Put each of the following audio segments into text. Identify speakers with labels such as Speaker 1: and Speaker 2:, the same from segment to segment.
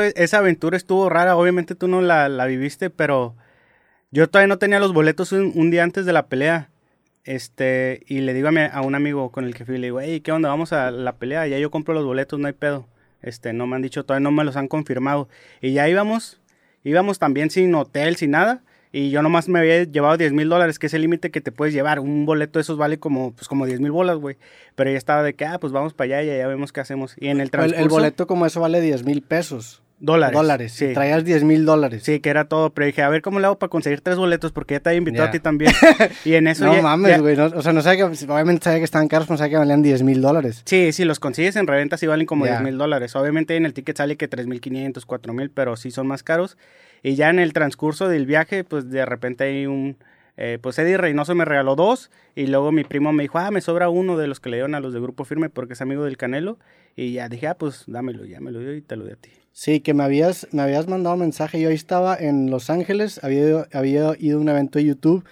Speaker 1: esa aventura estuvo rara. Obviamente tú no la, la viviste, pero yo todavía no tenía los boletos un, un, día antes de la pelea. Este, y le digo a, mi, a un amigo con el que fui, le digo, hey, ¿qué onda? Vamos a la pelea, ya yo compro los boletos, no hay pedo. Este, no me han dicho, todavía no me los han confirmado. Y ya íbamos, íbamos también sin hotel, sin nada. Y yo nomás me había llevado 10 mil dólares, que es el límite que te puedes llevar. Un boleto de esos vale como, pues, como 10 mil bolas, güey. Pero ya estaba de que, ah, pues vamos para allá y ya vemos qué hacemos. Y en el transcurso...
Speaker 2: El, el boleto como eso vale 10 mil pesos.
Speaker 1: Dólares.
Speaker 2: Dólares. Sí. Traías 10 mil dólares.
Speaker 1: Sí, que era todo. Pero dije, a ver cómo le hago para conseguir tres boletos, porque ya te había invitado a ti también. y en eso
Speaker 2: no
Speaker 1: ya-
Speaker 2: mames, güey. no- o sea, no sabía que, obviamente sabía que estaban caros, no sabía que valían 10 mil dólares.
Speaker 1: Sí, sí, los consigues en reventa sí valen como
Speaker 2: Ya.
Speaker 1: 10 mil dólares. Obviamente en el ticket sale que 3.500, 4.000, pero sí son más caros. Y ya en el transcurso del viaje, pues de repente hay un... eh, pues Eddie Reynoso me regaló dos y luego mi primo me dijo, ah, me sobra uno de los que le dieron a los de Grupo Firme porque es amigo del Canelo. Y ya dije, ah, pues dámelo, ya me lo dio y te lo di a ti.
Speaker 2: Sí, que me habías, me habías mandado un mensaje. Yo ahí estaba en Los Ángeles, había ido, había ido a un evento de YouTube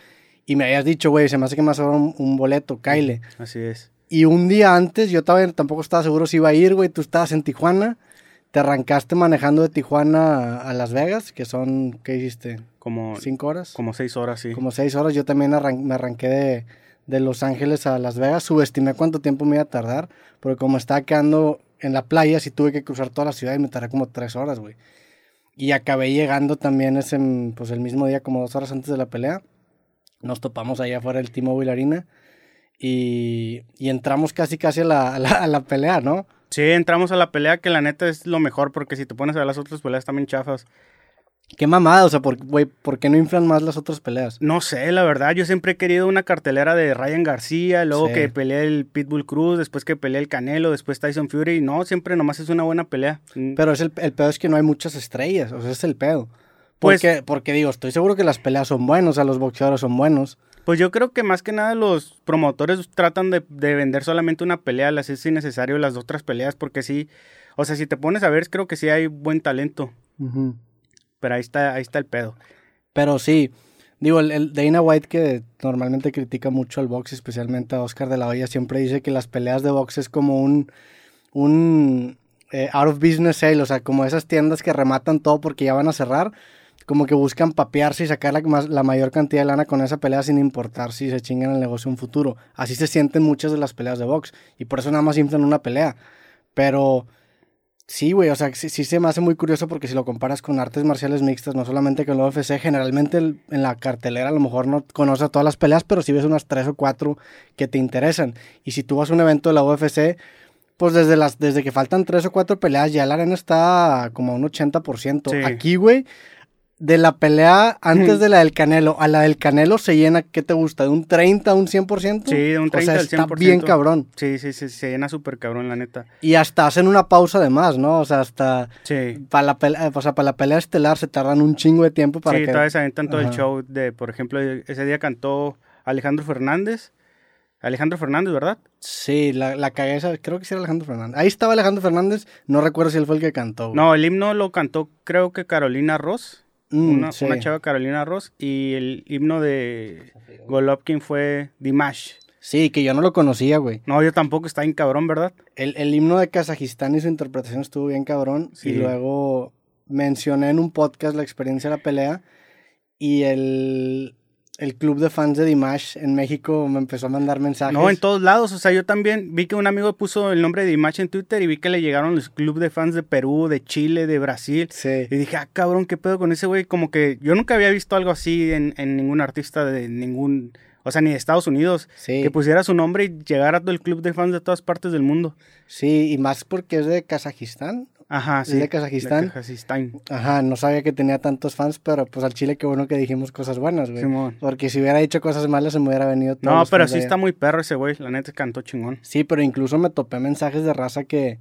Speaker 2: y me habías dicho, güey, se me hace que me sobra un, un boleto, Kyle.
Speaker 1: Así es.
Speaker 2: Y un día antes, yo todavía tampoco estaba seguro si iba a ir, güey. Tú estabas en Tijuana, te arrancaste manejando de Tijuana a, a Las Vegas, que son, ¿qué hiciste?
Speaker 1: Como,
Speaker 2: ¿Cinco horas?
Speaker 1: como seis horas, sí.
Speaker 2: Como seis horas. Yo también arran- me arranqué de, de Los Ángeles a Las Vegas. Subestimé cuánto tiempo me iba a tardar, porque como estaba quedando en la playa, sí tuve que cruzar toda la ciudad y me tardé como tres horas, güey. Y acabé llegando también ese, pues el mismo día, como dos horas antes de la pelea. Nos topamos allá afuera del T-Mobile Arena y, y entramos casi casi a la, a la, a la pelea, ¿no?
Speaker 1: Sí, entramos a la pelea que la neta es lo mejor porque si te pones a ver las otras peleas también chafas.
Speaker 2: Qué mamada, o sea, por, güey, ¿por qué no inflan más las otras peleas?
Speaker 1: No sé, la verdad, yo siempre he querido una cartelera de Ryan García, luego
Speaker 2: Sí.
Speaker 1: que pelee el Pitbull Cruz, después que pelee el Canelo, después Tyson Fury, no, siempre nomás es una buena pelea. Mm,
Speaker 2: Pero es el, el pedo es que no hay muchas estrellas, o sea, es el pedo.
Speaker 1: Pues-
Speaker 2: Porque, porque digo, estoy seguro que las peleas son buenas, o sea, los boxeadores son buenos.
Speaker 1: Pues yo creo que más que nada los promotores tratan de, de vender solamente una pelea, las es innecesario las otras peleas, porque sí, o sea, si te pones a ver, creo que sí hay buen talento, pero ahí está, ahí está el pedo.
Speaker 2: Pero sí, digo, el, Dana White que normalmente critica mucho al box, especialmente a Oscar de la Hoya, siempre dice que las peleas de box es como un, un eh, out of business sale, o sea, como esas tiendas que rematan todo porque ya van a cerrar, como que buscan papearse y sacar la, más- la mayor cantidad de lana con esa pelea sin importar si se chingan el negocio en un futuro. Así se sienten muchas de las peleas de box y por eso nada más inflan una pelea. Pero sí, güey, o sea, sí, sí se me hace muy curioso porque si lo comparas con artes marciales mixtas, no solamente con el UFC, generalmente el- en la cartelera a lo mejor no conoces a todas las peleas, pero sí ves unas tres o cuatro que te interesan. Y si tú vas a un evento de la UFC, pues desde, las, desde que faltan tres o cuatro peleas, ya la arena está como a un 80%.
Speaker 1: Sí.
Speaker 2: Aquí, güey, de la pelea antes de la del Canelo a la del Canelo se llena, ¿qué te gusta? ¿De un 30 a un 100%?
Speaker 1: Sí, de un 30
Speaker 2: O sea,
Speaker 1: al
Speaker 2: está
Speaker 1: 100%.
Speaker 2: bien cabrón.
Speaker 1: Sí, sí, sí, se llena súper cabrón, la neta.
Speaker 2: Y hasta hacen una pausa además, ¿no? O sea, hasta
Speaker 1: Sí.
Speaker 2: para la pelea, o sea, para la pelea estelar se tardan un chingo de tiempo para
Speaker 1: sí,
Speaker 2: que...
Speaker 1: todavía se aventan todo el show de, por ejemplo, ese día cantó Alejandro Fernández. Alejandro Fernández, ¿verdad?
Speaker 2: Sí, la, la cagué, esa- creo que sí era Alejandro Fernández. Ahí estaba Alejandro Fernández, no recuerdo si él fue el que cantó. güey.
Speaker 1: No, el himno lo cantó creo que Carolina Ross.
Speaker 2: Mm,
Speaker 1: una,
Speaker 2: sí.
Speaker 1: una chava Carolina Ross. Y el himno de Golovkin fue Dimash.
Speaker 2: Sí, que yo no lo conocía, güey.
Speaker 1: No, yo tampoco, está en cabrón, ¿verdad?
Speaker 2: El, el himno de Kazajistán y su interpretación estuvo bien cabrón.
Speaker 1: Sí.
Speaker 2: Y luego mencioné en un podcast la experiencia de la pelea. Y el, el club de fans de Dimash en México me empezó a mandar mensajes.
Speaker 1: No, en todos lados. O sea, yo también vi que un amigo puso el nombre de Dimash en Twitter y vi que le llegaron los clubes de fans de Perú, de Chile, de Brasil.
Speaker 2: Sí.
Speaker 1: Y dije, ah, cabrón, ¿qué pedo con ese güey? Como que yo nunca había visto algo así en, en ningún artista de ningún, o sea, ni de Estados Unidos,
Speaker 2: Sí.
Speaker 1: que pusiera su nombre y llegara todo el club de fans de todas partes del mundo.
Speaker 2: Sí, y más porque es de Kazajistán.
Speaker 1: Ajá,
Speaker 2: ¿Es
Speaker 1: sí.
Speaker 2: de Kazajistán?
Speaker 1: De Kazajistán.
Speaker 2: Ajá, no sabía que tenía tantos fans, pero pues al Chile qué bueno que dijimos cosas buenas, güey.
Speaker 1: Simón.
Speaker 2: Porque si hubiera dicho cosas malas se me hubiera venido todos
Speaker 1: No, pero sí está muy perro ese güey, la neta cantó chingón.
Speaker 2: Sí, pero incluso me topé mensajes de raza que...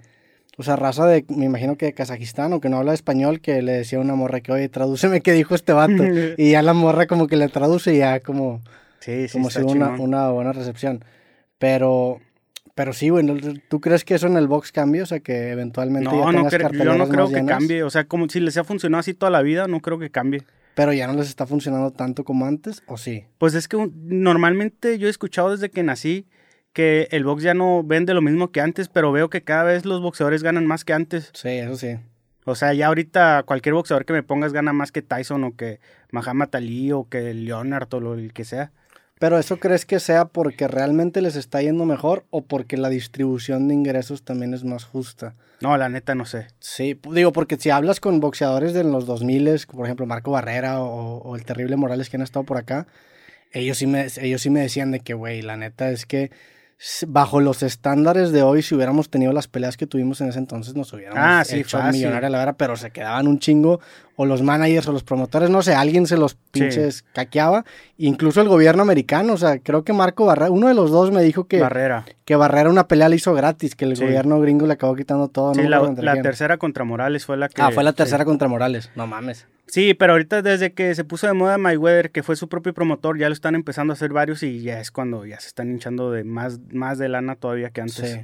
Speaker 2: O sea, raza de, me imagino que de Kazajistán o que no habla español, que le decía a una morra que, oye, tradúceme qué dijo este vato. y ya la morra como que le traduce y ya como,
Speaker 1: Sí, sí,
Speaker 2: como si una, una buena recepción. Pero, pero sí, güey, ¿no- ¿tú crees que eso en el box cambia? O sea, que eventualmente ya
Speaker 1: No, no
Speaker 2: tengas
Speaker 1: creo, yo no creo que
Speaker 2: llenas,
Speaker 1: cambie, o sea, como si les ha funcionado así toda la vida, no creo que cambie.
Speaker 2: Pero ya no les está funcionando tanto como antes, ¿o sí?
Speaker 1: Pues es que normalmente yo he escuchado desde que nací que el box ya no vende lo mismo que antes, pero veo que cada vez los boxeadores ganan más que antes.
Speaker 2: Sí, eso sí.
Speaker 1: O sea, ya ahorita cualquier boxeador que me pongas gana más que Tyson o que Muhammad Ali o que Leonard o lo el que sea.
Speaker 2: Pero eso crees que sea porque realmente les está yendo mejor o porque la distribución de ingresos también es más justa.
Speaker 1: No, la neta no sé.
Speaker 2: Sí, digo, porque si hablas con boxeadores de los 2000, por ejemplo Marco Barrera o, o el terrible Morales que han estado por acá, ellos sí me, ellos sí me decían de que, güey, la neta es que bajo los estándares de hoy, si hubiéramos tenido las peleas que tuvimos en ese entonces, nos hubiéramos
Speaker 1: Ah, sí,
Speaker 2: hecho
Speaker 1: fácil.
Speaker 2: millonaria a la vera, pero se quedaban un chingo, o los managers o los promotores, no sé, alguien se los pinches caqueaba, incluso el gobierno americano, o sea, creo que Marco Barrera, uno de los dos me dijo que,
Speaker 1: Barrera.
Speaker 2: que Barrera una pelea le hizo gratis, que el
Speaker 1: Sí.
Speaker 2: gobierno gringo le acabó quitando todo.
Speaker 1: Sí,
Speaker 2: no me
Speaker 1: la, la tercera contra Morales fue la que...
Speaker 2: Ah, fue la tercera contra Morales, no mames.
Speaker 1: Sí, pero ahorita desde que se puso de moda Mayweather, que fue su propio promotor, ya lo están empezando a hacer varios y ya es cuando ya se están hinchando de más, más de lana todavía que antes.
Speaker 2: Sí.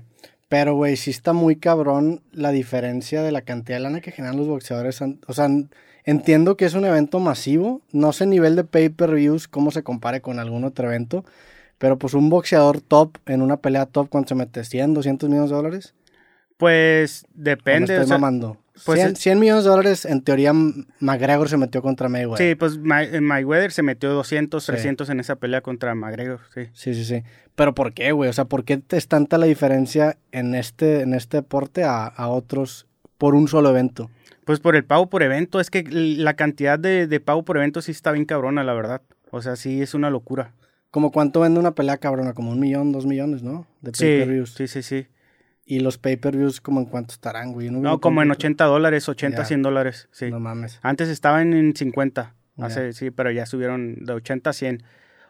Speaker 2: Pero, güey, sí está muy cabrón la diferencia de la cantidad de lana que generan los boxeadores. O sea, entiendo que es un evento masivo. No sé nivel de pay-per-views cómo se compare con algún otro evento. Pero pues un boxeador top en una pelea top, ¿cuánto se mete? ¿100, 200 millones de dólares?
Speaker 1: Pues
Speaker 2: ¿O me
Speaker 1: depende.
Speaker 2: estoy
Speaker 1: o sea,
Speaker 2: mamando.
Speaker 1: pues
Speaker 2: 100,
Speaker 1: es-
Speaker 2: 100 millones de dólares, en teoría, McGregor se metió contra Mayweather.
Speaker 1: sí, pues May- eh, Mayweather se metió 200,
Speaker 2: Sí.
Speaker 1: 300 en esa pelea contra McGregor, sí.
Speaker 2: Sí, sí, sí. Pero ¿por qué, güey? O sea, ¿por qué es tanta la diferencia en este, en este deporte a, a otros por un solo evento?
Speaker 1: Pues por el pago por evento, es que la cantidad de, de pago por evento sí está bien cabrona, la verdad. O sea, sí es una locura.
Speaker 2: Como cuánto vende una pelea cabrona, como un millón, dos millones, ¿no? De
Speaker 1: Sí, sí, sí, sí.
Speaker 2: Y los pay-per-views, como en cuánto estarán, güey.
Speaker 1: No,
Speaker 2: un
Speaker 1: como en
Speaker 2: cómputo.
Speaker 1: 80 dólares, 80,
Speaker 2: Ya.
Speaker 1: 100 dólares, sí.
Speaker 2: No mames.
Speaker 1: Antes estaban en 50,
Speaker 2: Ya.
Speaker 1: hace, sí, pero ya subieron de 80 a 100.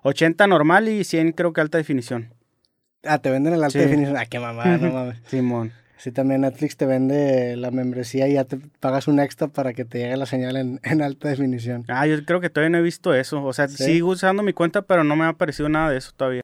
Speaker 1: 80 normal y 100 creo que alta definición.
Speaker 2: Ah, te venden el alta
Speaker 1: Sí.
Speaker 2: definición. Ah, qué mamada, no mames.
Speaker 1: Simón.
Speaker 2: Sí, también Netflix te vende la membresía y ya te pagas un extra para que te llegue la señal en, en alta definición.
Speaker 1: Ah, yo creo que todavía no he visto eso. O sea,
Speaker 2: Sí.
Speaker 1: sigo usando mi cuenta, pero no me ha aparecido nada de eso todavía.